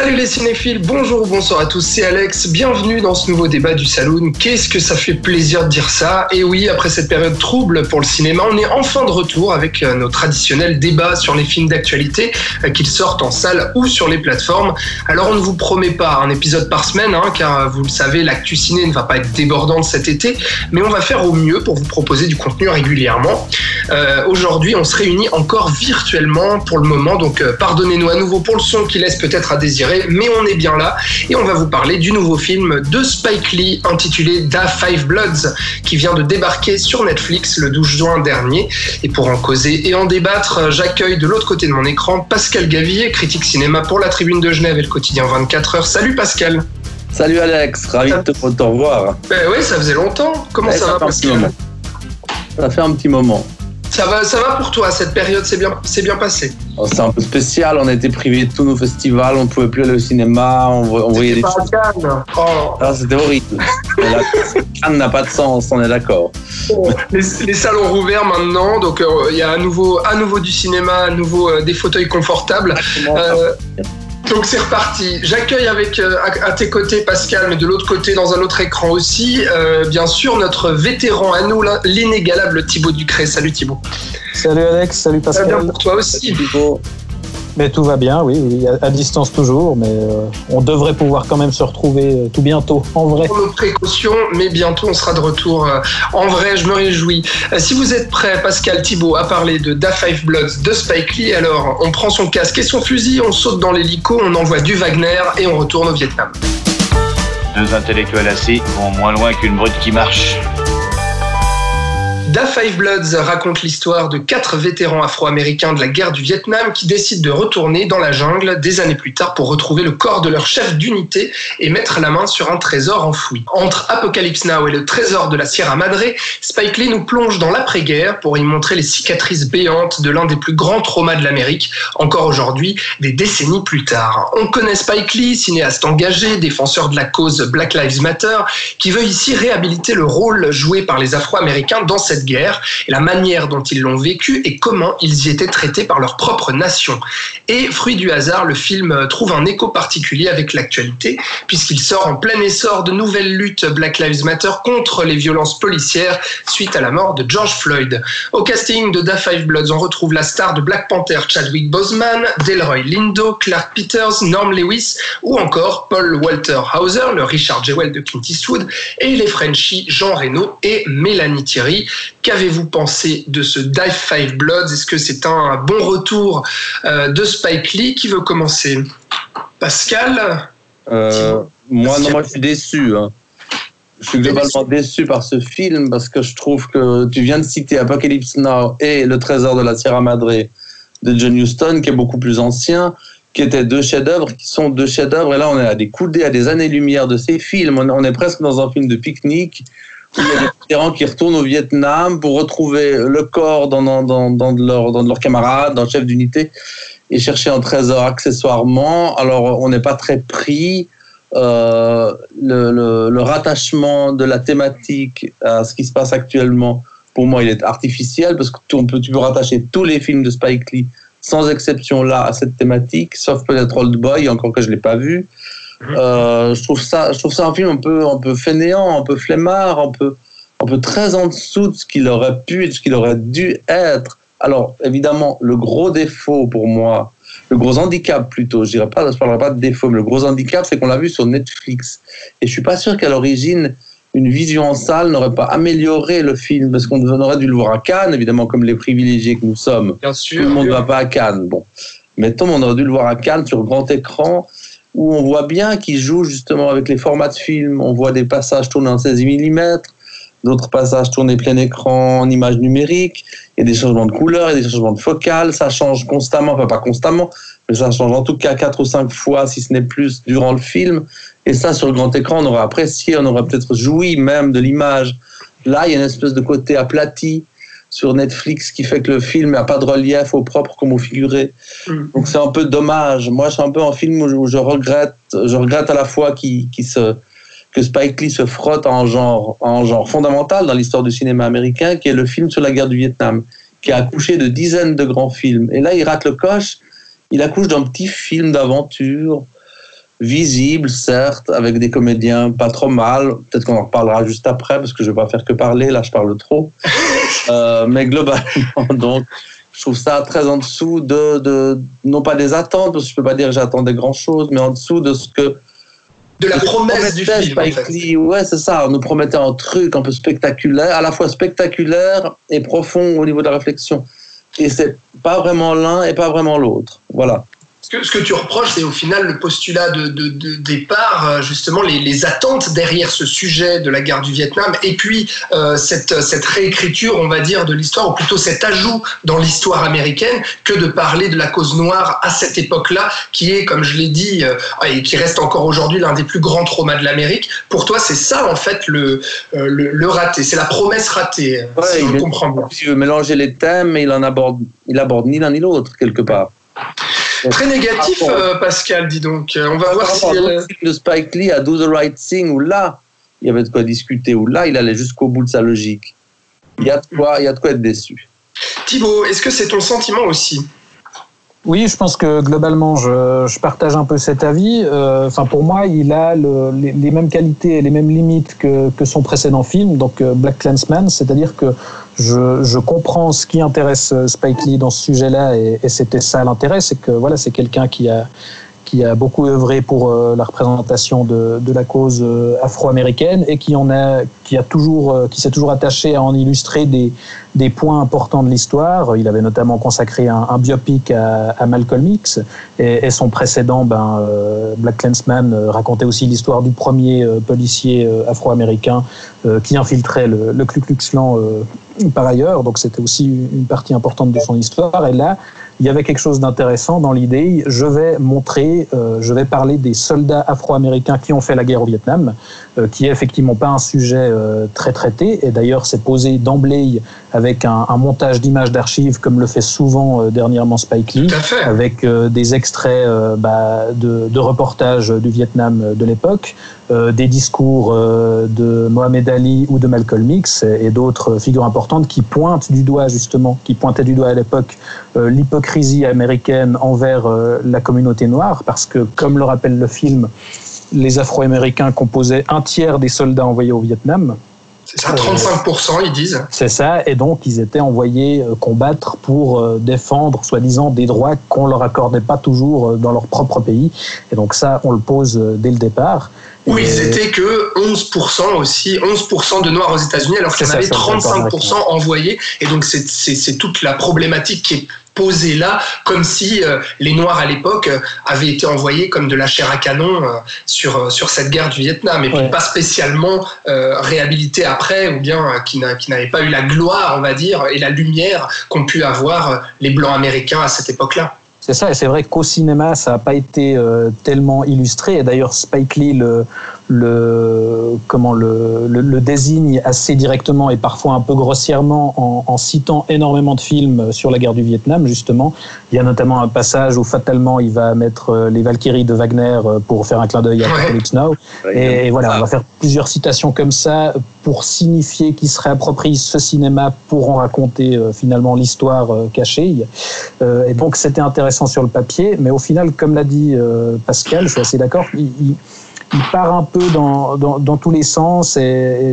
Salut les cinéphiles, bonjour ou bonsoir à tous, c'est Alex, bienvenue dans ce nouveau débat du Saloon. Qu'est-ce que ça fait plaisir de dire ça? Et oui, après cette période trouble pour le cinéma, on est enfin de retour avec euh, nos traditionnels débats sur les films d'actualité, euh, qu'ils sortent en salle ou sur les plateformes. Alors on ne vous promet pas un épisode par semaine, hein, car euh, vous le savez, l'actu ciné ne va pas être débordante cet été, mais on va faire au mieux pour vous proposer du contenu régulièrement. Aujourd'hui, on se réunit encore virtuellement pour le moment, donc pardonnez-nous à nouveau pour le son qui laisse peut-être à désirer, mais on est bien là et on va vous parler du nouveau film de Spike Lee intitulé Da Five Bloods qui vient de débarquer sur Netflix le 12 juin dernier. Et pour en causer et en débattre, j'accueille de l'autre côté de mon écran Pascal Gavillier, critique cinéma pour la Tribune de Genève et le quotidien 24 heures. Salut Pascal. Salut Alex, ravi de te, de te revoir. Ben oui, ça faisait longtemps. Comment Ouais, ça, va un petit Pascal? Ça fait un petit moment. Ça va, ça va pour toi Cette période s'est bien, c'est bien passée. Alors, C'est un peu spécial, on a été privés de tous nos festivals, on ne pouvait plus aller au cinéma, on, on voyait des C'était choses. pas à Cannes. Oh. Ah, C'était horrible. Là, Cannes n'a pas de sens, on est d'accord. Les, les salles ont rouvert maintenant, donc euh, il y a à nouveau, à nouveau du cinéma, à nouveau euh, des fauteuils confortables. Euh, donc c'est reparti. J'accueille avec euh, à, à tes côtés Pascal, mais de l'autre côté dans un autre écran aussi, euh, bien sûr notre vétéran à nous, l'in- l'inégalable Thibaut Ducré. Salut Thibaut. Salut Alex, salut Ça va bien Pascal. pour toi aussi. Thibaut, Mais tout va bien, oui, oui, à, à distance toujours, mais euh, on devrait pouvoir quand même se retrouver euh, tout bientôt, en vrai. Pour nos précautions, mais bientôt on sera de retour. euh, en vrai, je me réjouis. Euh, si vous êtes prêts, Pascal Thibaut, à parler de Da Five Bloods de Spike Lee, alors on prend son casque et son fusil, on saute dans l'hélico, on envoie du Wagner et on retourne au Vietnam. Deux intellectuels assis vont moins loin qu'une brute qui marche. Da Five Bloods raconte l'histoire de quatre vétérans afro-américains de la guerre du Vietnam qui décident de retourner dans la jungle des années plus tard pour retrouver le corps de leur chef d'unité et mettre la main sur un trésor enfoui. Entre Apocalypse Now et le trésor de la Sierra Madre, Spike Lee nous plonge dans l'après-guerre pour y montrer les cicatrices béantes de l'un des plus grands traumas de l'Amérique, encore aujourd'hui, des décennies plus tard. On connaît Spike Lee, cinéaste engagé, défenseur de la cause Black Lives Matter, qui veut ici réhabiliter le rôle joué par les Afro-Américains dans cette guerre et la manière dont ils l'ont vécu et comment ils y étaient traités par leur propre nation. Et fruit du hasard, le film trouve un écho particulier avec l'actualité puisqu'il sort en plein essor de nouvelles luttes Black Lives Matter contre les violences policières suite à la mort de George Floyd. Au casting de Da Five Bloods, on retrouve la star de Black Panther Chadwick Boseman, Delroy Lindo, Clark Peters, Norm Lewis ou encore Paul Walter Hauser, le Richard Jewell de Clint Eastwood, et les Frenchies Jean Reno et Mélanie Thierry. Qu'avez-vous pensé de ce Die Five Bloods? Est-ce que c'est un bon retour euh, de Spike Lee? Qui veut commencer? Pascal? Euh, moi, non, moi je suis déçu. hein. Je suis globalement déçu? par ce film parce que je trouve que tu viens de citer Apocalypse Now et Le Trésor de la Sierra Madre de John Huston, qui est beaucoup plus ancien, qui étaient deux chefs-d'œuvre, qui sont deux chefs-d'œuvre. Et là, on est à des coudées, à des années-lumière de ces films. On est, presque dans un film de pique-nique il y a des vétérans qui retournent au Vietnam pour retrouver le corps dans, dans, dans, dans de leurs camarades, dans le chef d'unité, et chercher un trésor accessoirement. Alors, on n'est pas très pris. Euh, le, le, rattachement de la thématique à ce qui se passe actuellement, pour moi, il est artificiel parce que tu, peut, tu peux rattacher tous les films de Spike Lee, sans exception là, à cette thématique, sauf peut-être Old Boy, encore que je l'ai pas vu. Euh, je trouve ça, je trouve ça un film un peu, un peu fainéant, un peu flemmard, un peu, un peu très en dessous de ce qu'il aurait pu et de ce qu'il aurait dû être. Alors, évidemment, le gros défaut pour moi, le gros handicap plutôt, je dirais pas, je parlerai pas de défaut, mais le gros handicap, c'est qu'on l'a vu sur Netflix. Et je suis pas sûr qu'à l'origine, une vision en salle n'aurait pas amélioré le film, parce qu'on aurait dû le voir à Cannes, évidemment, comme les privilégiés que nous sommes. Bien Tout sûr. le monde ne va pas à Cannes. Bon, mettons, on aurait dû le voir à Cannes sur grand écran, où on voit bien qu'il joue justement avec les formats de film. On voit des passages tournés en 16 mm, d'autres passages tournés plein écran en image numérique. Il y a des changements de couleur, il y a des changements de focale. Ça change constamment, enfin pas constamment, mais ça change en tout cas quatre ou cinq fois, si ce n'est plus, durant le film. Et ça, sur le grand écran, on aurait apprécié, on aurait peut-être joui même de l'image. Là, il y a une espèce de côté aplati sur Netflix qui fait que le film n'a pas de relief au propre comme au figuré. Mm. Donc c'est un peu dommage. Moi, c'est un peu un film où je, où je regrette, je regrette à la fois qu'il se, que Spike Lee se frotte en genre, en genre fondamental dans l'histoire du cinéma américain, qui est le film sur la guerre du Vietnam, qui a accouché de dizaines de grands films. Et là, il rate le coche. Il accouche d'un petit film d'aventure, visible, certes, avec des comédiens pas trop mal. Peut-être qu'on en reparlera juste après, parce que je vais pas faire que parler, là je parle trop. Euh, mais globalement, donc, je trouve ça très en dessous de, de, non pas des attentes, parce que je peux pas dire que j'attendais grand chose, mais en dessous de ce que De la promesse du film. en fait. Ouais, c'est ça. On nous promettait un truc un peu spectaculaire, à la fois spectaculaire et profond au niveau de la réflexion. Et c'est pas vraiment l'un et pas vraiment l'autre. Voilà. Ce que, ce que tu reproches, c'est au final le postulat de, de- de départ, euh, justement les, les attentes derrière ce sujet de la guerre du Vietnam, et puis euh, cette, cette réécriture, on va dire, de l'histoire, ou plutôt cet ajout dans l'histoire américaine, que de parler de la cause noire à cette époque-là, qui est, comme je l'ai dit, euh, et qui reste encore aujourd'hui l'un des plus grands traumas de l'Amérique. Pour toi, c'est ça, en fait, le, euh, le, le raté, c'est la promesse ratée, euh, Ouais, si il on est- comprend bien. Il veut mélanger les thèmes, mais il en aborde, il aborde ni l'un ni l'autre quelque part. Très négatif, Ah, euh, Pascal, dis donc. Euh, On va Par voir si... films de Spike Lee à Do the Right Thing, où là, il y avait de quoi discuter, où là, il allait jusqu'au bout de sa logique. Il y a de quoi, il y a de quoi être déçu. Thibaut, est-ce que c'est ton sentiment aussi? Oui, je pense que globalement, je, je partage un peu cet avis. Euh, Enfin, pour moi, il a le- les, les mêmes qualités et les mêmes limites que, que son précédent film, donc euh, Black Clansman, c'est-à-dire que je, je comprends ce qui intéresse euh, Spike Lee dans ce sujet-là, et, et c'était ça l'intérêt, c'est que voilà, c'est quelqu'un qui a qui a beaucoup œuvré pour euh, la représentation de, de la cause euh, afro-américaine et qui en a qui a toujours euh, qui s'est toujours attaché à en illustrer des des points importants de l'histoire. Il avait notamment consacré un, un biopic à, à Malcolm X et, et son précédent, ben, Black Clansman, racontait aussi l'histoire du premier policier afro-américain qui infiltrait le, le Ku Klux Klan par ailleurs. Donc c'était aussi une partie importante de son histoire. Et là, il y avait quelque chose d'intéressant dans l'idée. Je vais montrer, euh, je vais parler des soldats afro-américains qui ont fait la guerre au Vietnam, euh, qui est effectivement pas un sujet euh, très traité. Et d'ailleurs, c'est posé d'emblée avec un, un montage d'images d'archives, comme le fait souvent euh, dernièrement Spike Lee avec euh, des extraits euh, bah, de, de reportages du Vietnam de l'époque, euh, des discours euh, de Mohamed Ali ou de Malcolm X et, et d'autres figures importantes qui pointent du doigt justement, qui pointaient du doigt à l'époque euh, l'hypocrisie américaine envers euh, la communauté noire, parce que comme le rappelle le film, les Afro-Américains composaient un tiers des soldats envoyés au Vietnam. C'est ça, 35%, ils disent. C'est ça, et donc ils étaient envoyés euh, combattre pour euh, défendre, soi-disant, des droits qu'on leur accordait pas toujours dans leur propre pays. Et donc ça, on le pose dès le départ. Où Et- ils étaient que 11% aussi, 11% de Noirs aux États-Unis, alors qu'il y en avait ça, ça me fait 35% envoyés. Et donc, c'est toute la problématique qui est posée là, comme si euh, les Noirs à l'époque euh, avaient été envoyés comme de la chair à canon euh, sur, sur cette guerre du Vietnam, et puis Ouais. pas spécialement réhabilités après, ou bien qui n'a- qui n'avaient pas eu la gloire, on va dire, et la lumière qu'ont pu avoir les Blancs américains à cette époque-là. C'est ça, et c'est vrai qu'au cinéma, ça n'a pas été tellement illustré. Et d'ailleurs, Spike Lee le, le, comment le, le, le désigne assez directement et parfois un peu grossièrement en, en citant énormément de films sur la guerre du Vietnam, justement. Il y a notamment un passage où fatalement il va mettre euh, les Valkyries de Wagner euh, pour faire un clin d'œil à. Apocalypse Now. Et, et voilà, on va faire plusieurs citations comme ça pour signifier qu'il se réapproprie ce cinéma pour en raconter euh, finalement l'histoire euh, cachée. Euh, et donc c'était intéressant sur le papier, mais au final, comme l'a dit euh, Pascal, je suis assez d'accord, il, il- il part un peu dans, dans, dans tous les sens et,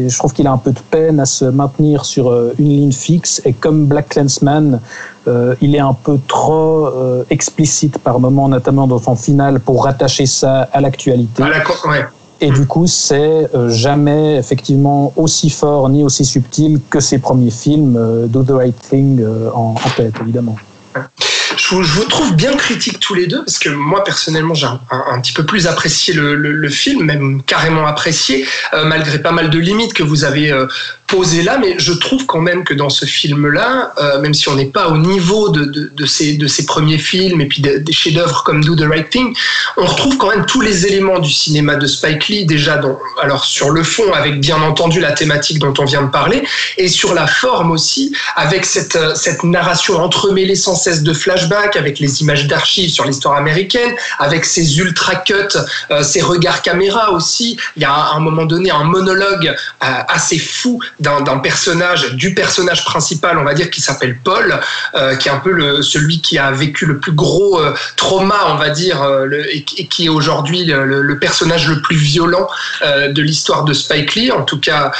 et je trouve qu'il a un peu de peine à se maintenir sur euh, une ligne fixe. Et comme Black Clansman, euh, il est un peu trop euh, explicite par moments, notamment dans son final, pour rattacher ça à l'actualité. À la ouais. Et du coup, c'est euh, jamais effectivement aussi fort ni aussi subtil que ses premiers films, euh, Do the Right Thing euh, en, en tête, évidemment. Je vous, trouve bien critiques tous les deux, parce que moi, personnellement, j'ai un, petit peu plus apprécié le, le- le film, même carrément apprécié, euh, malgré pas mal de limites que vous avez euh, posé là, mais je trouve quand même que dans ce film-là, euh, même si on n'est pas au niveau de, de, de, ces, de ces premiers films et puis des, chefs-d'œuvre comme Do the Right Thing, on retrouve quand même tous les éléments du cinéma de Spike Lee déjà. Dans, alors sur le fond, avec bien entendu la thématique dont on vient de parler, et sur la forme aussi, avec cette, euh, cette narration entremêlée sans cesse de flashbacks, avec les images d'archives sur l'histoire américaine, avec ces ultra cuts, euh, ces regards caméra aussi. Il y a à un moment donné un monologue euh, assez fou d'un personnage, du personnage principal, on va dire, qui s'appelle Paul, euh, qui est un peu le, celui qui a vécu le plus gros euh, trauma, on va dire, euh, et, qui est aujourd'hui le, personnage le plus violent euh, de l'histoire de Spike Lee, en tout cas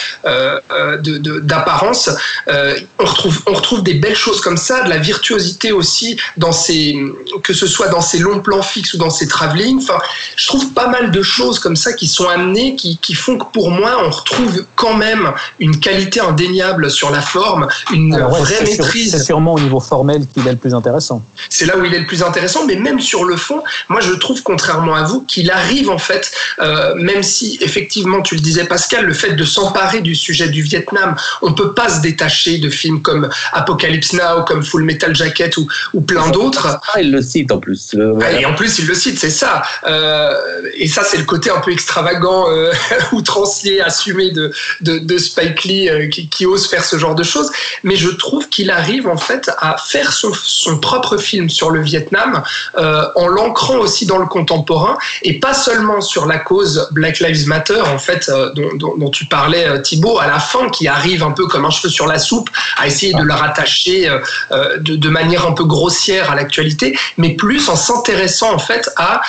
d'apparence. on, retrouve, on retrouve des belles choses comme ça, de la virtuosité aussi, dans ces, que ce soit dans ses longs plans fixes ou dans ses travelling. Enfin, je trouve pas mal de choses comme ça qui sont amenées, qui, qui font que pour moi, on retrouve quand même une qualité indéniable sur la forme, une Alors ouais, vraie maîtrise. C'est sûrement au niveau formel qu'il est le plus intéressant. C'est là où il est le plus intéressant, mais même sur le fond, moi je trouve, contrairement à vous, qu'il arrive en fait, euh, même si effectivement, tu le disais Pascal, le fait de s'emparer du sujet du Vietnam, on peut pas se détacher de films comme Apocalypse Now, comme Full Metal Jacket ou, ou plein d'autres. Ah, il le cite en plus. Euh, voilà. Et en plus, il le cite, c'est ça. Euh, et ça, c'est le côté un peu extravagant, euh, outrancier, assumé de, de, de Spike Lee euh, qui, qui, ose faire ce genre de choses. Mais je trouve qu'il arrive en fait à faire son, son propre film sur le Vietnam euh, en l'ancrant aussi dans le contemporain et pas seulement sur la cause Black Lives Matter en fait euh, dont, dont, dont, tu parlais Thibault à la fin qui arrive un peu comme un cheveu sur la soupe à essayer de le rattacher euh, de, de, manière un peu grossière à l'actualité mais plus en s'intéressant en fait à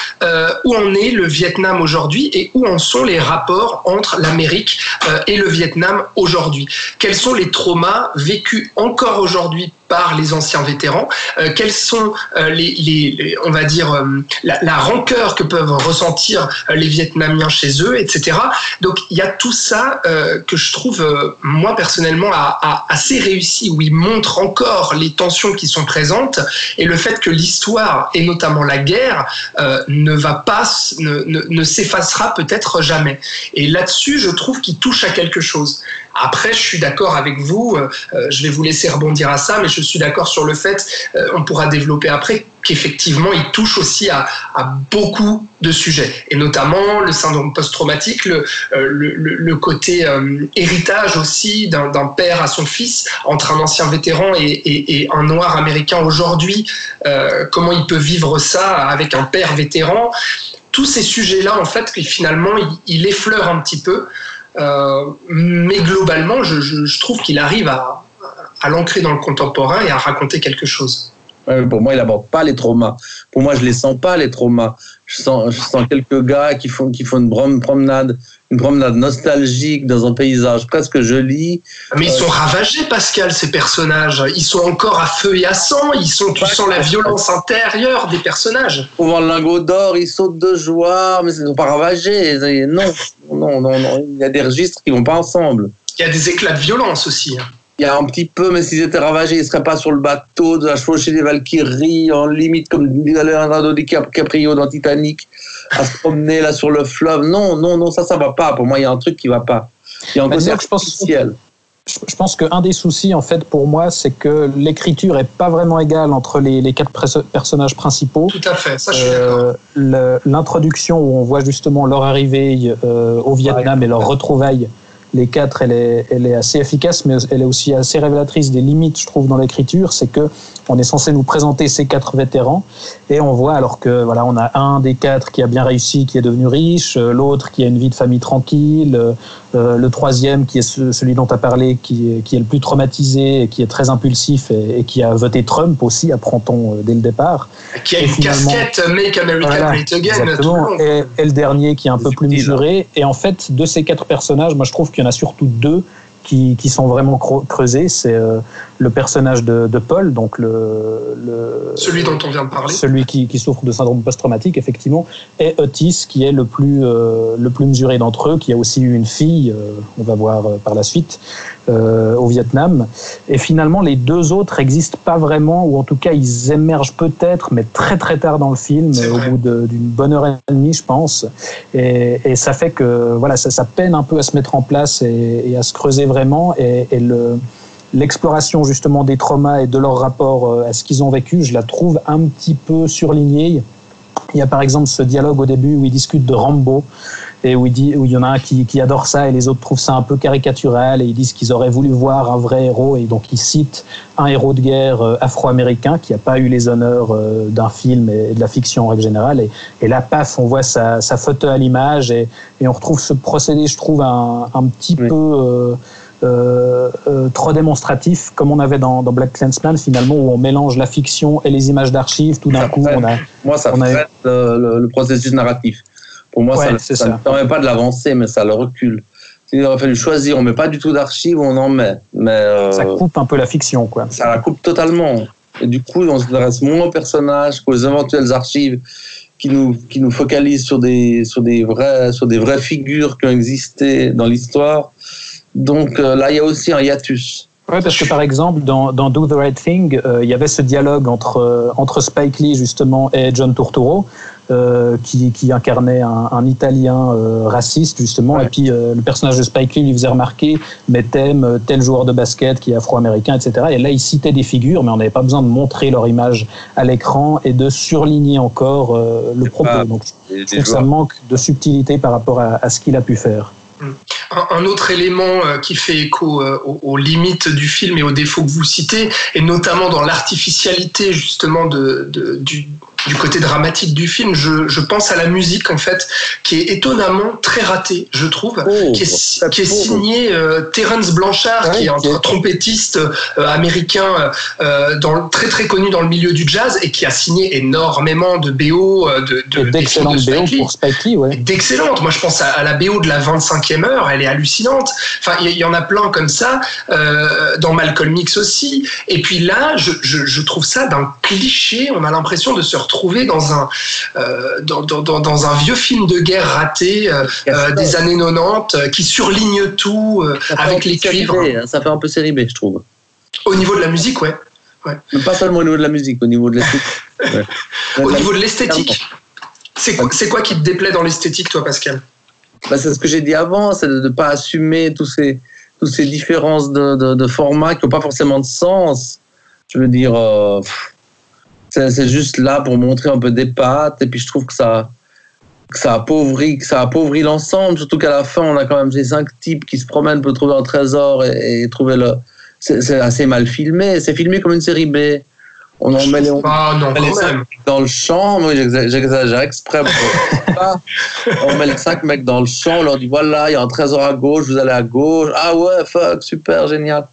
où en est le Vietnam aujourd'hui et où en sont les rapports entre l'Amérique et le Vietnam aujourd'hui quels sont les traumas vécus encore aujourd'hui par les anciens vétérans, euh, quels sont euh, les, on va dire, euh, la, rancœur que peuvent ressentir les Vietnamiens chez eux, etc. Donc il y a tout ça que je trouve, moi personnellement, assez réussi, où il montre encore les tensions qui sont présentes et le fait que l'histoire, et notamment la guerre, ne va pas, ne s'effacera peut-être jamais. Et là-dessus, je trouve qu'il touche à quelque chose. Après, je suis d'accord avec vous, je vais vous laisser rebondir à ça, mais je suis d'accord sur le fait, euh, on pourra développer après, qu'effectivement, il touche aussi à, à, beaucoup de sujets, et notamment le syndrome post-traumatique, le, euh, le, le, côté euh, héritage aussi d'un père à son fils, entre un ancien vétéran et, et, et un noir américain aujourd'hui, euh, comment il peut vivre ça avec un père vétéran? Tous ces sujets-là, en fait, finalement, il, il effleure un petit peu. Euh, mais globalement, je, trouve qu'il arrive à, à l'ancrer dans le contemporain et à raconter quelque chose. Pour moi, il n'aborde pas les traumas. Pour moi, je les sens pas les traumas. Je sens, je sens quelques gars qui font qui font une promenade, une promenade nostalgique dans un paysage presque joli. Mais ils sont ravagés, Pascal, ces personnages. Ils sont encore à feu et à sang. Ils sont, tu sens la violence intérieure des personnages. Pour le lingot d'or, ils sautent de joie, mais ils ne sont pas ravagés. Non, non, non, non. Il y a des registres qui vont pas ensemble. Il y a des éclats de violence aussi. Il y a un petit peu, mais s'ils étaient ravagés, ils ne seraient pas sur le bateau de la chevaucher des Valkyries, en limite comme Leonardo DiCaprio dans Titanic, à se promener là sur le fleuve. Non, non, non, ça, ça va pas. Pour moi, il y a un truc qui va pas. Il y a un côté je pense, je pense qu'un des soucis, en fait, pour moi, c'est que l'écriture est pas vraiment égale entre les, les quatre personnages principaux. Tout à fait, ça, je suis euh, L'introduction où on voit justement leur arrivée euh, au Vietnam ouais, et leur retrouvailles les quatre, elle est, elle est assez efficace, mais elle est aussi assez révélatrice des limites, je trouve, dans l'écriture. C'est que on est censé nous présenter ces quatre vétérans et on voit alors que voilà, on a un des quatre qui a bien réussi, qui est devenu riche, l'autre qui a une vie de famille tranquille, euh, le troisième qui est ce, celui dont tu as parlé, qui est, qui est le plus traumatisé, et qui est très impulsif et, et qui a voté Trump aussi, apprend-on euh, dès le départ. Qui a et une casquette Make America voilà, Great Again. Et, et, le dernier qui est un peu plus mesuré. Et en fait, de ces quatre personnages, moi je trouve qu'il y en a surtout deux qui, qui, sont vraiment creusés. C'est euh, le personnage de, de, Paul, donc le, le, celui dont on vient de parler, celui qui, qui souffre de syndrome post-traumatique, effectivement, et Otis, qui est le plus euh, le plus mesuré d'entre eux, qui a aussi eu une fille, euh, on va voir euh, par la suite, euh, au Vietnam. Et finalement, les deux autres n'existent pas vraiment, ou en tout cas, ils émergent peut-être, mais très très tard dans le film, au bout d'une bonne heure et demie, je pense. Et, et, ça fait que voilà, ça, ça, peine un peu à se mettre en place et, et à se creuser vraiment vraiment et, et le l'exploration justement des traumas et de leur rapport euh, à ce qu'ils ont vécu, je la trouve un petit peu surlignée. Il y a par exemple ce dialogue au début où ils discutent de Rambo et où il, dit, où il y en a un qui, qui, adore ça et les autres trouvent ça un peu caricatural et ils disent qu'ils auraient voulu voir un vrai héros et donc ils citent un héros de guerre euh, afro-américain qui n'a pas eu les honneurs euh, d'un film et de la fiction en règle générale et, et là paf on voit sa, sa photo à l'image et, et, on retrouve ce procédé je trouve un, un petit oui. peu euh, euh, euh, trop démonstratif, comme on avait dans, dans Black Clansman, finalement, où on mélange la fiction et les images d'archives. Tout d'un coup, on a. Moi, ça on a... freine le, processus narratif. Pour moi, Ouais, ça, ne permet pas de l'avancer, mais ça le recule. Il aurait fallu choisir. On met pas du tout d'archives, on en met. Mais euh, Ça coupe un peu la fiction, quoi. ça la coupe totalement. Et du coup, on s'intéresse moins aux personnages qu'aux éventuelles archives qui nous, qui nous focalisent sur des, sur, des vrais, sur des vraies figures qui ont existé dans l'histoire. Donc euh, là, il y a aussi un hiatus. Ouais, parce que par exemple, dans, dans Do the Right Thing, euh, il y avait ce dialogue entre, euh, entre Spike Lee, justement, et John Turturro, euh, qui, qui incarnait un, un Italien euh, raciste, justement. Ouais. Et puis, euh, le personnage de Spike Lee lui faisait remarquer, mais t'aimes tel joueur de basket qui est afro-américain, etc. Et là, il citait des figures, mais on n'avait pas besoin de montrer leur image à l'écran et de surligner encore euh, le propos. pas- Donc, je trouve que ça manque de subtilité par rapport à, à ce qu'il a pu faire. Un, autre élément euh, qui fait écho euh, aux, aux limites du film et aux défauts que vous citez, et notamment dans l'artificialité justement de, de- du, du côté dramatique du film, je, je pense à la musique en fait, qui est étonnamment très ratée, je trouve. Oh, qui est, si- très qui est pauvre. signé euh, Terence Blanchard, Ouais, qui est un trompettiste euh, américain euh, dans, le- très très connu dans le milieu du jazz et qui a signé énormément de BO, euh, de, de, d'excellentes BO pour Spike Lee, ouais. d'excellente. Moi, je pense à, à la BO de la 25e heure, elle est hallucinante. Enfin, il y, y en a plein comme ça, euh, dans Malcolm X aussi. Et puis là, je, je, je trouve ça d'un cliché. On a l'impression de se retrouver dans un, euh, dans, dans, dans, un vieux film de guerre raté euh, euh, des années 90 euh, qui surligne tout avec les cuivres. Hein, Ça fait un peu série B, je trouve. Au niveau de la musique, ouais. Mais pas seulement au niveau de la musique, au niveau de l'esthétique. Ouais. Au niveau de l'esthétique. C'est quoi, c'est quoi qui te déplaît dans l'esthétique, toi, Pascal? Bah, c'est ce que j'ai dit avant, c'est de ne pas assumer tous ces, tous ces différences de, de, de format qui n'ont pas forcément de sens. Je veux dire, euh, pff, c'est juste là pour montrer un peu des pattes, et puis je trouve que ça, que ça appauvrit, que ça appauvrit l'ensemble, surtout qu'à la fin, on a quand même ces cinq types qui se promènent pour trouver un trésor et, et trouver le. C'est assez mal filmé, c'est filmé comme une série B. On en met les, on Ah non, met les quand cinq dans le champ, moi j'exa- j'exagère exprès pour ça. On met les cinq mecs dans le champ, on leur dit voilà, il y a un trésor à gauche, vous allez à gauche. Ah ouais, fuck, super, génial.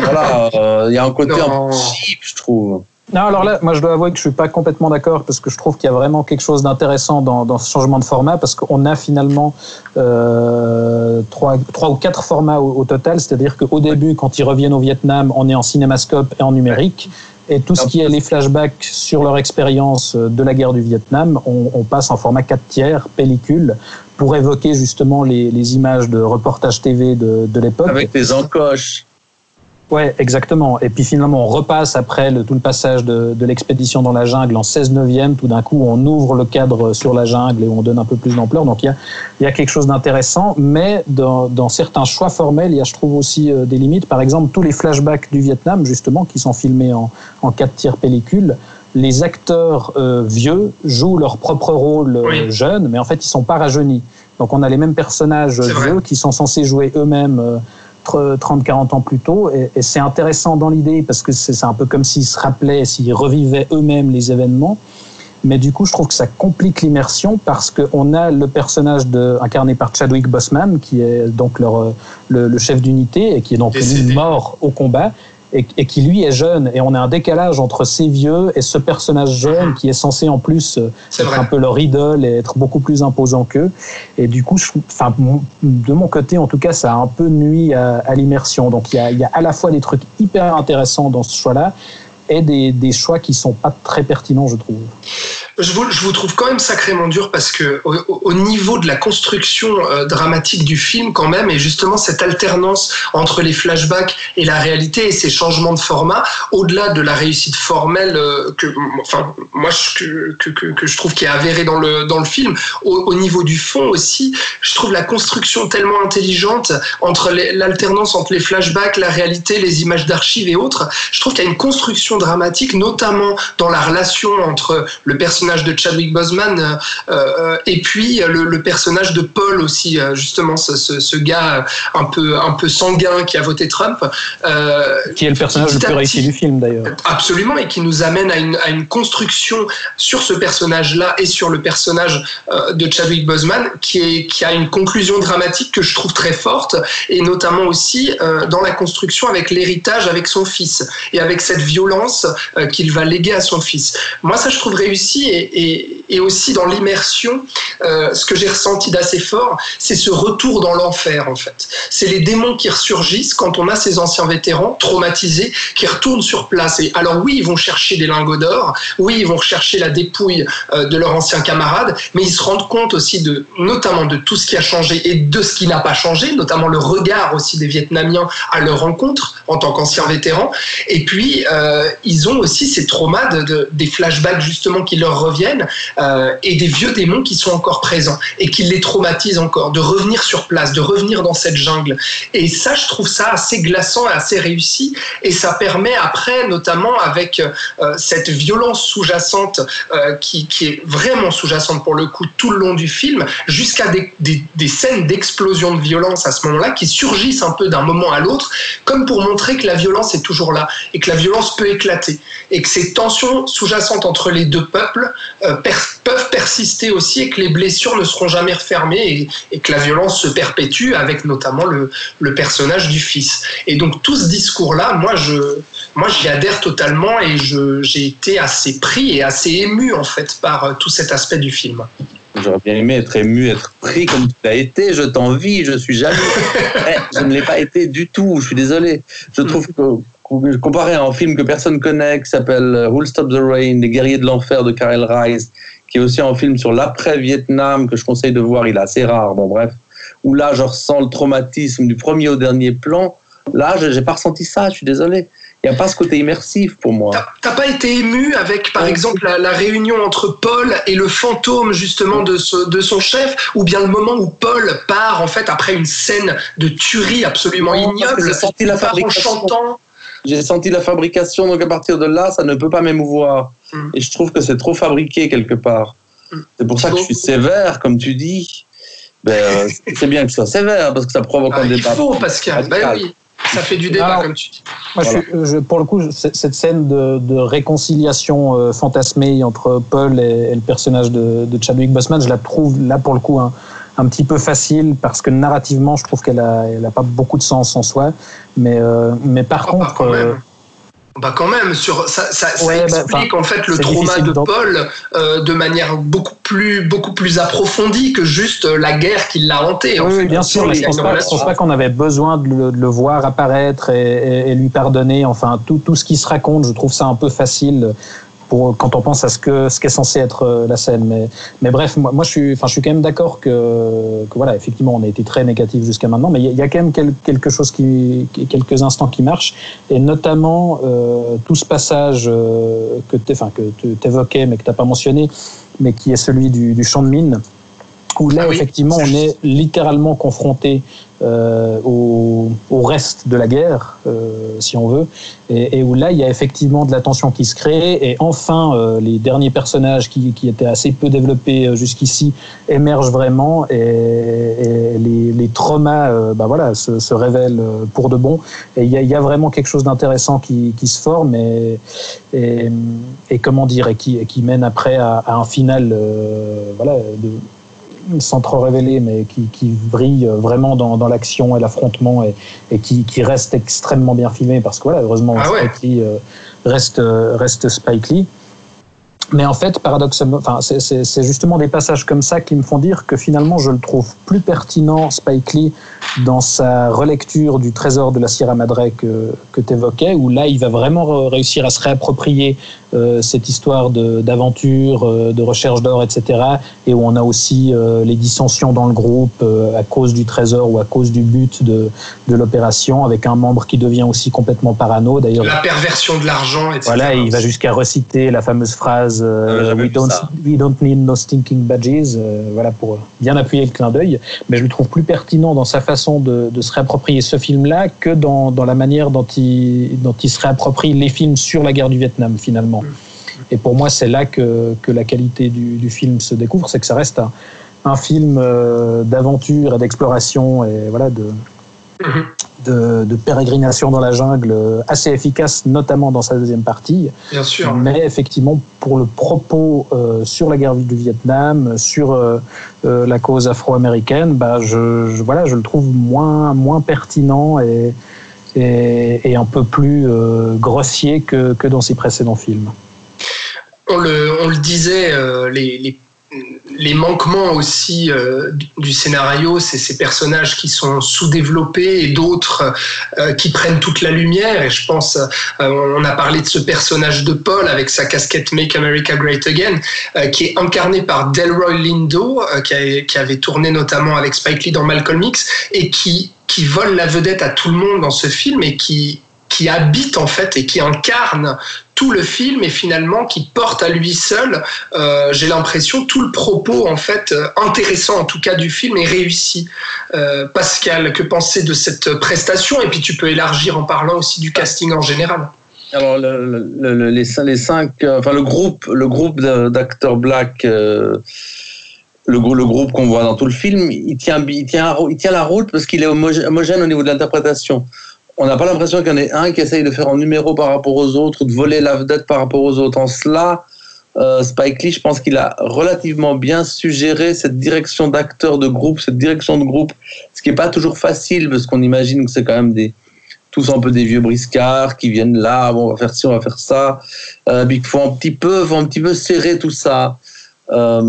Voilà, euh, il y a un côté un Non. peu cheap, je trouve. Non, alors là, moi je dois avouer que je suis pas complètement d'accord parce que je trouve qu'il y a vraiment quelque chose d'intéressant dans, dans ce changement de format parce qu'on a finalement euh, trois, trois ou quatre formats au, au total, c'est-à-dire qu'au début, quand ils reviennent au Vietnam, on est en cinémascope et en numérique. Et tout ce qui est les flashbacks sur leur expérience de la guerre du Vietnam, on, on passe en format 4 tiers, pellicule, pour évoquer justement les, les images de reportages TV de, de l'époque. Avec des encoches. Ouais, exactement. Et puis finalement, on repasse après le, tout le passage de, de l'expédition dans la jungle en 16 neuvième. Tout d'un coup, on ouvre le cadre sur la jungle et on donne un peu plus d'ampleur. Donc il y a, y a quelque chose d'intéressant, mais dans, dans certains choix formels, il y a, je trouve aussi euh, des limites. Par exemple, tous les flashbacks du Vietnam, justement, qui sont filmés en, en 4 tiers pellicule, les acteurs euh, vieux jouent leur propre rôle euh, Oui. jeune, mais en fait, ils sont pas rajeunis. Donc on a les mêmes personnages vieux qui sont censés jouer eux-mêmes. Euh, 30-40 ans plus tôt. Et, et c'est intéressant dans l'idée parce que c'est un peu comme s'ils se rappelaient, s'ils revivaient eux-mêmes les événements. Mais du coup, je trouve que ça complique l'immersion parce qu'on a le personnage de, incarné par Chadwick Boseman, qui est donc leur, euh, le, le chef d'unité et qui est donc mort au combat. Et, et qui lui est jeune, et on a un décalage entre ces vieux et ce personnage jeune qui est censé en plus euh, être vrai. un peu leur idole et être beaucoup plus imposant qu'eux. Et du coup, je, enfin, de mon côté, en tout cas, ça a un peu nuit à, à l'immersion. Donc, il y a, il y a à la fois des trucs hyper intéressants dans ce choix-là et des, des choix qui sont pas très pertinents, je trouve. Je vous, trouve quand même sacrément dur parce que au, au niveau de la construction euh, dramatique du film quand même et justement cette alternance entre les flashbacks et la réalité et ces changements de format au-delà de la réussite formelle euh, que enfin moi je, que je trouve qui est avérée dans le dans le film au, au, niveau du fond aussi je trouve la construction tellement intelligente entre l'alternance entre les flashbacks la réalité les images d'archives et autres je trouve qu'il y a une construction dramatique notamment dans la relation entre le personnage de Chadwick Boseman euh, euh, et puis le, le, personnage de Paul aussi, euh, justement, ce, ce, ce, gars un peu, un peu sanguin qui a voté Trump. Euh, qui est le personnage le plus réussi du film d'ailleurs. Absolument, et qui nous amène à une, à une construction sur ce personnage-là et sur le personnage euh, de Chadwick Boseman qui, est, qui a une conclusion dramatique que je trouve très forte, et notamment aussi euh, dans la construction avec l'héritage avec son fils et avec cette violence qu'il va léguer à son fils. Moi, ça, je trouve réussi et, aussi dans l'immersion, euh, ce que j'ai ressenti d'assez fort, c'est ce retour dans l'enfer en fait. C'est les démons qui ressurgissent quand on a ces anciens vétérans traumatisés qui retournent sur place. Et alors oui, ils vont chercher des lingots d'or, oui, ils vont rechercher la dépouille euh, de leurs anciens camarades, mais ils se rendent compte aussi de, notamment de tout ce qui a changé et de ce qui n'a pas changé, notamment le regard aussi des Vietnamiens à leur rencontre en tant qu'anciens vétérans. Et puis euh, ils ont aussi ces traumas de, de, des flashbacks justement qui leur reviennent euh, et des vieux démons qui sont encore présents et qui les traumatisent encore, de revenir sur place, de revenir dans cette jungle. Et ça, je trouve ça assez glaçant et assez réussi. Et ça permet après, notamment avec euh, cette violence sous-jacente euh, qui, qui, est vraiment sous-jacente pour le coup tout le long du film, jusqu'à des, des, scènes d'explosion de violence à ce moment-là qui surgissent un peu d'un moment à l'autre, comme pour montrer que la violence est toujours là et que la violence peut éclater et que ces tensions sous-jacentes entre les deux peuples peuvent persister aussi et que les blessures ne seront jamais refermées et, et que la violence se perpétue avec notamment le, le, personnage du fils. Et donc tout ce discours-là, moi je moi j'y adhère totalement et j'ai été assez pris et assez ému en fait par euh, tout cet aspect du film. J'aurais bien aimé être ému, être pris comme tu l'as été. Je t'envie, je suis jamais. Eh, je ne l'ai pas été du tout. Je suis désolé. Je trouve que comparé à un film que personne connaît qui s'appelle Who'll Stop the Rain, Les guerriers de l'enfer de Karel Rice, qui est aussi un film sur l'après-Vietnam que je conseille de voir, il est assez rare, bon bref, où là je ressens le traumatisme du premier au dernier plan, là je n'ai pas ressenti ça, je suis désolé. Il n'y a pas ce côté immersif pour moi. T'as pas été ému avec, par exemple, la, la, réunion entre Paul et le fantôme justement de, ce, de son chef, ou bien le moment où Paul part en fait après une scène de tuerie absolument ignoble, j'ai senti la fabrication. chantant. J'ai senti la fabrication, donc à partir de là, ça ne peut pas m'émouvoir. Mm. Et je trouve que c'est trop fabriqué quelque part. Mm. C'est pour ça que je suis sévère, comme tu dis. Ben, euh, c'est bien que je sois sévère, parce que ça provoque ah, un débat. Il faut, Pascal. Ben oui. Ça fait du débat, Alors, comme tu dis. Moi, voilà. je, je, pour le coup, cette scène de, de réconciliation euh, fantasmée entre Paul et, et, le personnage de, de Chadwick Boseman, je la trouve là pour le coup un, un petit peu facile parce que narrativement, je trouve qu'elle a, elle a pas beaucoup de sens en soi. Mais, euh, mais par oh, contre. Euh, bah quand même, sur, ça, ça, ça ouais, explique bah, en fait le trauma de Paul euh, de manière beaucoup plus, beaucoup plus approfondie que juste la guerre qui l'a hanté. Oui, fait, bien sûr, mais je ne pense, pas, pense pas qu'on avait besoin de le, de le, voir apparaître et, et, et, lui pardonner. Enfin, tout, tout ce qui se raconte, je trouve ça un peu facile pour, quand on pense à ce que ce qu'est censé être euh, la scène. Mais, mais bref, moi, moi je suis, enfin, je suis quand même d'accord que, que voilà, effectivement, on a été très négatif jusqu'à maintenant, mais il y, y, a quand même quel, quelque chose qui, quelques instants qui marchent, et notamment euh, tout ce passage euh, que tu, enfin, que tu évoquais, mais que t'as pas mentionné, mais qui est celui du, du champ de mine où là, ah oui. effectivement, on est littéralement confronté euh, au, au, reste de la guerre, euh, si on veut, et, et, où là, il y a effectivement de la tension qui se crée, et enfin, euh, les derniers personnages qui, qui, étaient assez peu développés euh, jusqu'ici émergent vraiment, et, et les, les, traumas euh, bah voilà, se, se, révèlent euh, pour de bon, et il y a, il y a vraiment quelque chose d'intéressant qui, qui, se forme, et, et, comment dire, et qui, qui mène après à, à un final voilà, de sans trop révéler, mais qui, qui brille vraiment dans, dans l'action et l'affrontement et, et qui, qui, reste extrêmement bien filmé parce que voilà, heureusement, ah ouais. Spike Lee euh, reste, reste Spike Lee. Mais en fait, paradoxalement, enfin, c'est justement des passages comme ça qui me font dire que finalement, je le trouve plus pertinent, Spike Lee, dans sa relecture du trésor de la Sierra Madre que, que tu évoquais, où là, il va vraiment réussir à se réapproprier euh, cette histoire d'aventure, euh, de, recherche d'or, etc. Et où on a aussi euh, les dissensions dans le groupe euh, à cause du trésor ou à cause du but de, de l'opération, avec un membre qui devient aussi complètement parano. D'ailleurs, La perversion de l'argent, etc. voilà, il va jusqu'à reciter la fameuse phrase euh, j'avais we, don't, we don't need no stinking badges, euh, voilà, pour bien appuyer le clin d'œil. Mais je le trouve plus pertinent dans sa façon de, de se réapproprier ce film-là que dans, dans la manière dont il, dont il se réapproprie les films sur la guerre du Vietnam, finalement. Et pour moi, c'est là que, que la qualité du, du film se découvre, c'est que ça reste un, un film euh, d'aventure et d'exploration et voilà de, Mhm. De, de pérégrination dans la jungle assez efficace, notamment dans sa deuxième partie. Bien sûr. Mais effectivement, pour le propos euh, sur la guerre du Vietnam, sur euh, euh, la cause afro-américaine, bah, je, je- voilà, je le trouve moins, moins pertinent et, et, et un peu plus grossier que, que dans ses précédents films. on le, on le disait, les, les, les manquements aussi euh, du- scénario, c'est ces personnages qui sont sous-développés et d'autres euh, qui prennent toute la lumière. Et je pense, euh, on a parlé de ce personnage de Paul avec sa casquette Make America Great Again, qui est incarné par Delroy Lindo, qui, qui avait tourné notamment avec Spike Lee dans Malcolm X et qui, qui vole la vedette à tout le monde dans ce film et qui qui habite en fait et qui incarne tout le film et finalement qui porte à lui seul, euh, j'ai l'impression, tout le propos en fait euh, intéressant en tout cas du film est réussi. Euh, Pascal, que penser de cette prestation? Et puis tu peux élargir en parlant aussi du casting en général. Alors, le- le- le- les, cin- les cinq, enfin le groupe, le groupe d'acteurs black, euh, le, le groupe qu'on voit dans tout le film, il tient, il tient, il tient la route parce qu'il est homogène au niveau de l'interprétation. On n'a pas l'impression qu'il y en ait un qui essaye de faire un numéro par rapport aux autres ou de voler la vedette par rapport aux autres. En cela, euh, Spike Lee, je pense qu'il a relativement bien suggéré cette direction d'acteur de groupe, cette direction de groupe, ce qui n'est pas toujours facile parce qu'on imagine que c'est quand même des tous un peu des vieux briscards qui viennent là, bon, on va faire ci, on va faire ça, euh, puis qu'il faut un petit peu, faut un petit peu serrer tout ça. Euh,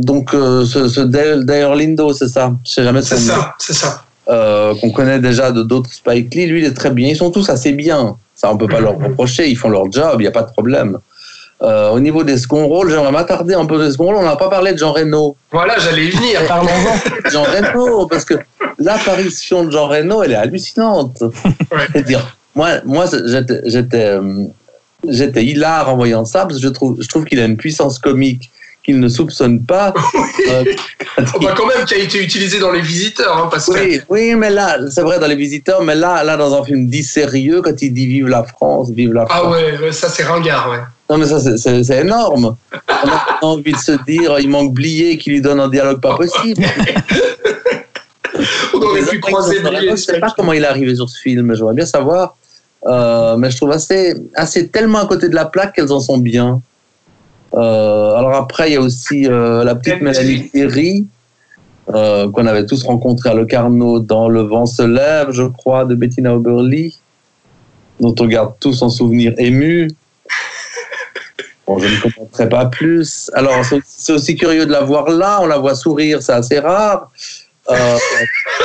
donc euh, ce, ce Lindo, c'est ça, je sais jamais C'est ça, c'est ça. Euh, qu'on connaît déjà de d'autres Spike Lee, lui il est très bien, ils sont tous assez bien, ça on peut pas leur reprocher, ils font leur job, il n'y a pas de problème. Euh, au niveau des second rôles, j'aimerais m'attarder un peu des second rôles, on n'a pas parlé de Jean Reno. Voilà, j'allais y venir. Parlons-en. Jean Reno, parce que l'apparition de Jean Reno, elle est hallucinante. Ouais. C'est-à-dire, moi, moi j'étais, j'étais, euh, j'étais hilar en voyant ça, parce que je trouve, je trouve qu'il a une puissance comique qu'il ne soupçonne pas. Euh, quand Oh, bah, quand même, qui a été utilisé dans Les Visiteurs, hein, Pascal. oui, oui, mais là, c'est vrai dans les visiteurs, mais là, là, dans un film dit sérieux, quand il dit vive la France, vive la France. Ah ouais, ça c'est ringard, ouais. Non, mais ça, c'est- énorme. On a envie de se dire, il manque Blier qui lui donne un dialogue pas possible. On aurait pu croiser Blier. Je sais pas comment il est arrivé sur ce film, j'aimerais bien savoir. Euh, mais je trouve assez, assez tellement à côté de la plaque qu'elles en sont bien. Euh, alors après, il y a aussi euh, la petite Mélanie Thierry, euh, qu'on avait tous rencontré à Le Carnot dans Le vent se lève, je crois, de Bettina Oberly, dont on garde tous en souvenir ému. Bon, je ne commenterai pas plus. Alors, c'est- aussi curieux de la voir là. On la voit sourire, c'est assez rare. Euh,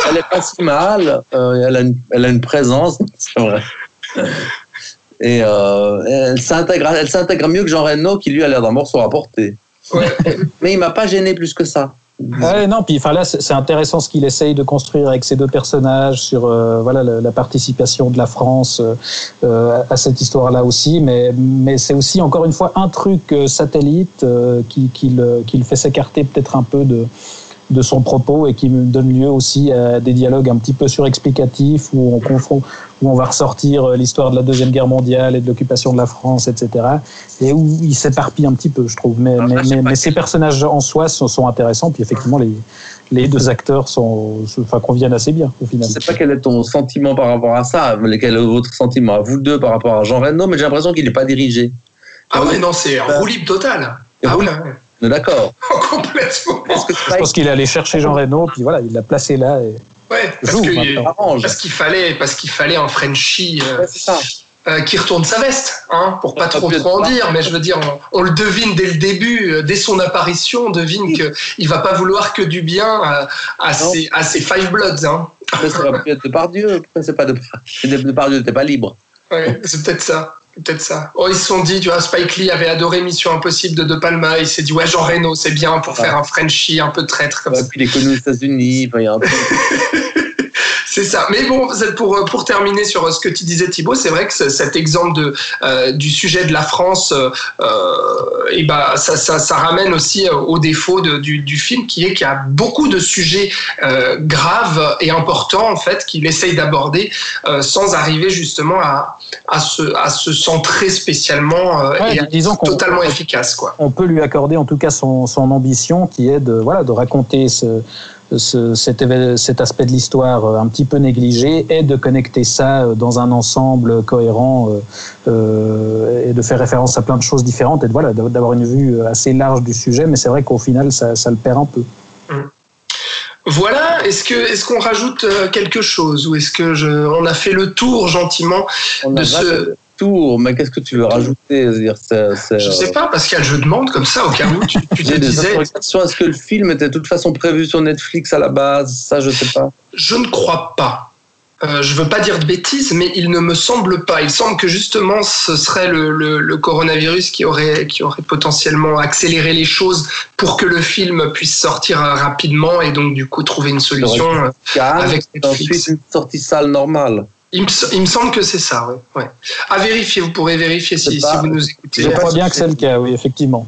elle est pas si mal. Euh, elle, a une, elle a une présence, c'est vrai. Et euh, elle s'intègre, elle s'intègre mieux que Jean Reno, qui lui a l'air d'un morceau à porter. Ouais. Mais il m'a pas gêné plus que ça. Ouais, non, puis enfin là, c'est intéressant ce qu'il essaye de construire avec ces deux personnages sur euh, voilà la, la participation de la France euh, euh, à cette histoire-là aussi, mais mais c'est aussi encore une fois un truc satellite euh, qui qui le, qui le fait s'écarter peut-être un peu de de son propos et qui me donne lieu aussi à des dialogues un petit peu surexplicatifs où on confond, où on va ressortir euh, l'histoire de la deuxième guerre mondiale et de l'occupation de la France, etc. Et où il s'éparpille un petit peu, je trouve. Mais, Ah, mais, mais, mais ces personnages en soi sont, sont intéressants. Puis effectivement, les, les deux acteurs sont, enfin, conviennent assez bien au Je final. sais pas quel est ton sentiment par rapport à ça, quel est votre sentiment à vous deux par rapport à Jean Reno, mais j'ai l'impression qu'il n'est pas dirigé. Ah ouais, non, c'est un roue libre total. Ah ouais, d'accord. complètement. Est-ce que Je pense qu'il est allé chercher Jean Reno, puis voilà, il l'a placé là. Et... Ouais, parce qu'il fallait parce qu'il fallait un Frenchie. euh, Ouais, c'est ça. euh, qui retourne sa veste, hein, pour pas trop, trop en dire, mais je veux dire, on, le devine dès le début, euh, dès son apparition, on devine qu'il va pas vouloir que du bien à, à, ses, à ses, Five Bloods. Hein. Ça aurait pu être Depardieu, c'est pas Depardieu, t'es pas libre. Ouais, c'est peut-être ça. Peut-être ça. Oh, ils se sont dit, tu vois, Spike Lee avait adoré Mission Impossible de De Palma. Il s'est dit, ouais, Jean Reno, c'est bien pour faire un Frenchie un peu traître comme ça. Puis il est connu aux États-Unis. il y a un C'est ça. Mais bon, pour, pour terminer sur euh, ce que tu disais, Thibaut, c'est vrai que cet exemple de, euh, du sujet de la France, euh, et bah, ça, ça, ça, ramène aussi au défaut de, du, du, film, qui est qu'il y a beaucoup de sujets graves et importants, en fait, qu'il essaye d'aborder sans arriver justement à, à, se, à se centrer spécialement et disons totalement efficace. Quoi. On peut lui accorder en tout cas son, son ambition, qui est de, voilà, de raconter ce ce, cet, cet, aspect de l'histoire euh, un petit peu négligé et de connecter ça euh, dans un ensemble cohérent euh, et de faire référence à plein de choses différentes et de, voilà, d'avoir une vue assez large du sujet, mais c'est vrai qu'au final, ça, ça, le perd un peu. Mmh. Voilà, est-ce que est-ce qu'on rajoute quelque chose ou est-ce que je, on a fait le tour gentiment de ce mais qu'est-ce que tu veux rajouter dire, Je sais pas, Pascal, je demande comme ça au cas où tu, tu te disais. Est-ce que le film était de toute façon prévu sur Netflix à la base Ça, je sais pas. Je ne crois pas. Euh, je veux pas dire de bêtises, mais il ne me semble pas. Il semble que justement ce serait le, le, coronavirus qui aurait, qui aurait potentiellement accéléré les choses pour que le film puisse sortir rapidement et donc du coup trouver une solution euh, avec Netflix. une sortie salle normale. Il me, semble que c'est ça, ouais. À vérifier, vous pourrez vérifier si, vous nous écoutez. Je crois bien que c'est le cas, oui, effectivement.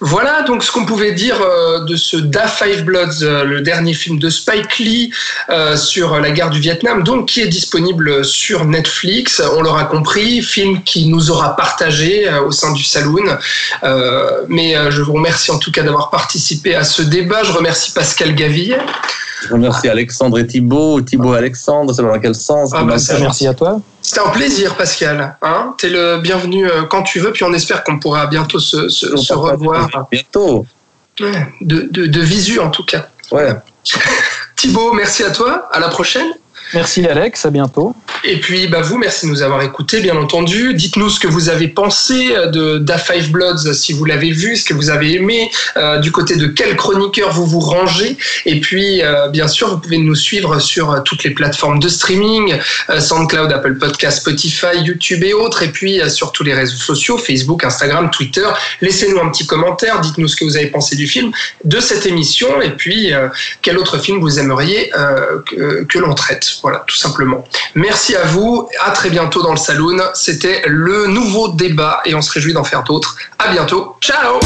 Voilà donc ce qu'on pouvait dire euh, de ce Da Five Bloods, euh, le dernier film de Spike Lee euh, sur la guerre du Vietnam, donc qui est disponible sur Netflix. On l'aura compris, film qui nous aura partagé au sein du Saloon. mais je vous remercie en tout cas d'avoir participé à ce débat. Je remercie Pascal Gavillet. Je remercie Alexandre et Thibault. Thibault et Alexandre, c'est dans quel sens? Ah bah, Merci à toi. C'était un plaisir, Pascal. Hein tu es le bienvenu euh, quand tu veux, puis on espère qu'on pourra bientôt se, se, revoir. Bientôt. de, de, de, visu, en tout cas. Ouais. Thibault, merci à toi. À la prochaine. Merci Alex, à bientôt. Et puis bah vous, merci de nous avoir écoutés, bien entendu. Dites-nous ce que vous avez pensé de Da Five Bloods, si vous l'avez vu, ce que vous avez aimé, euh, du côté de quel chroniqueur vous vous rangez. Et puis, euh, bien sûr, vous pouvez nous suivre sur toutes les plateformes de streaming, euh, SoundCloud, Apple Podcast, Spotify, YouTube et autres. Et puis sur tous les réseaux sociaux, Facebook, Instagram, Twitter. Laissez-nous un petit commentaire, dites-nous ce que vous avez pensé du film, de cette émission, et puis quel autre film vous aimeriez que l'on traite. Voilà, tout simplement. Merci à vous. À très bientôt dans le Saloon. C'était le nouveau débat et on se réjouit d'en faire d'autres. À bientôt. Ciao!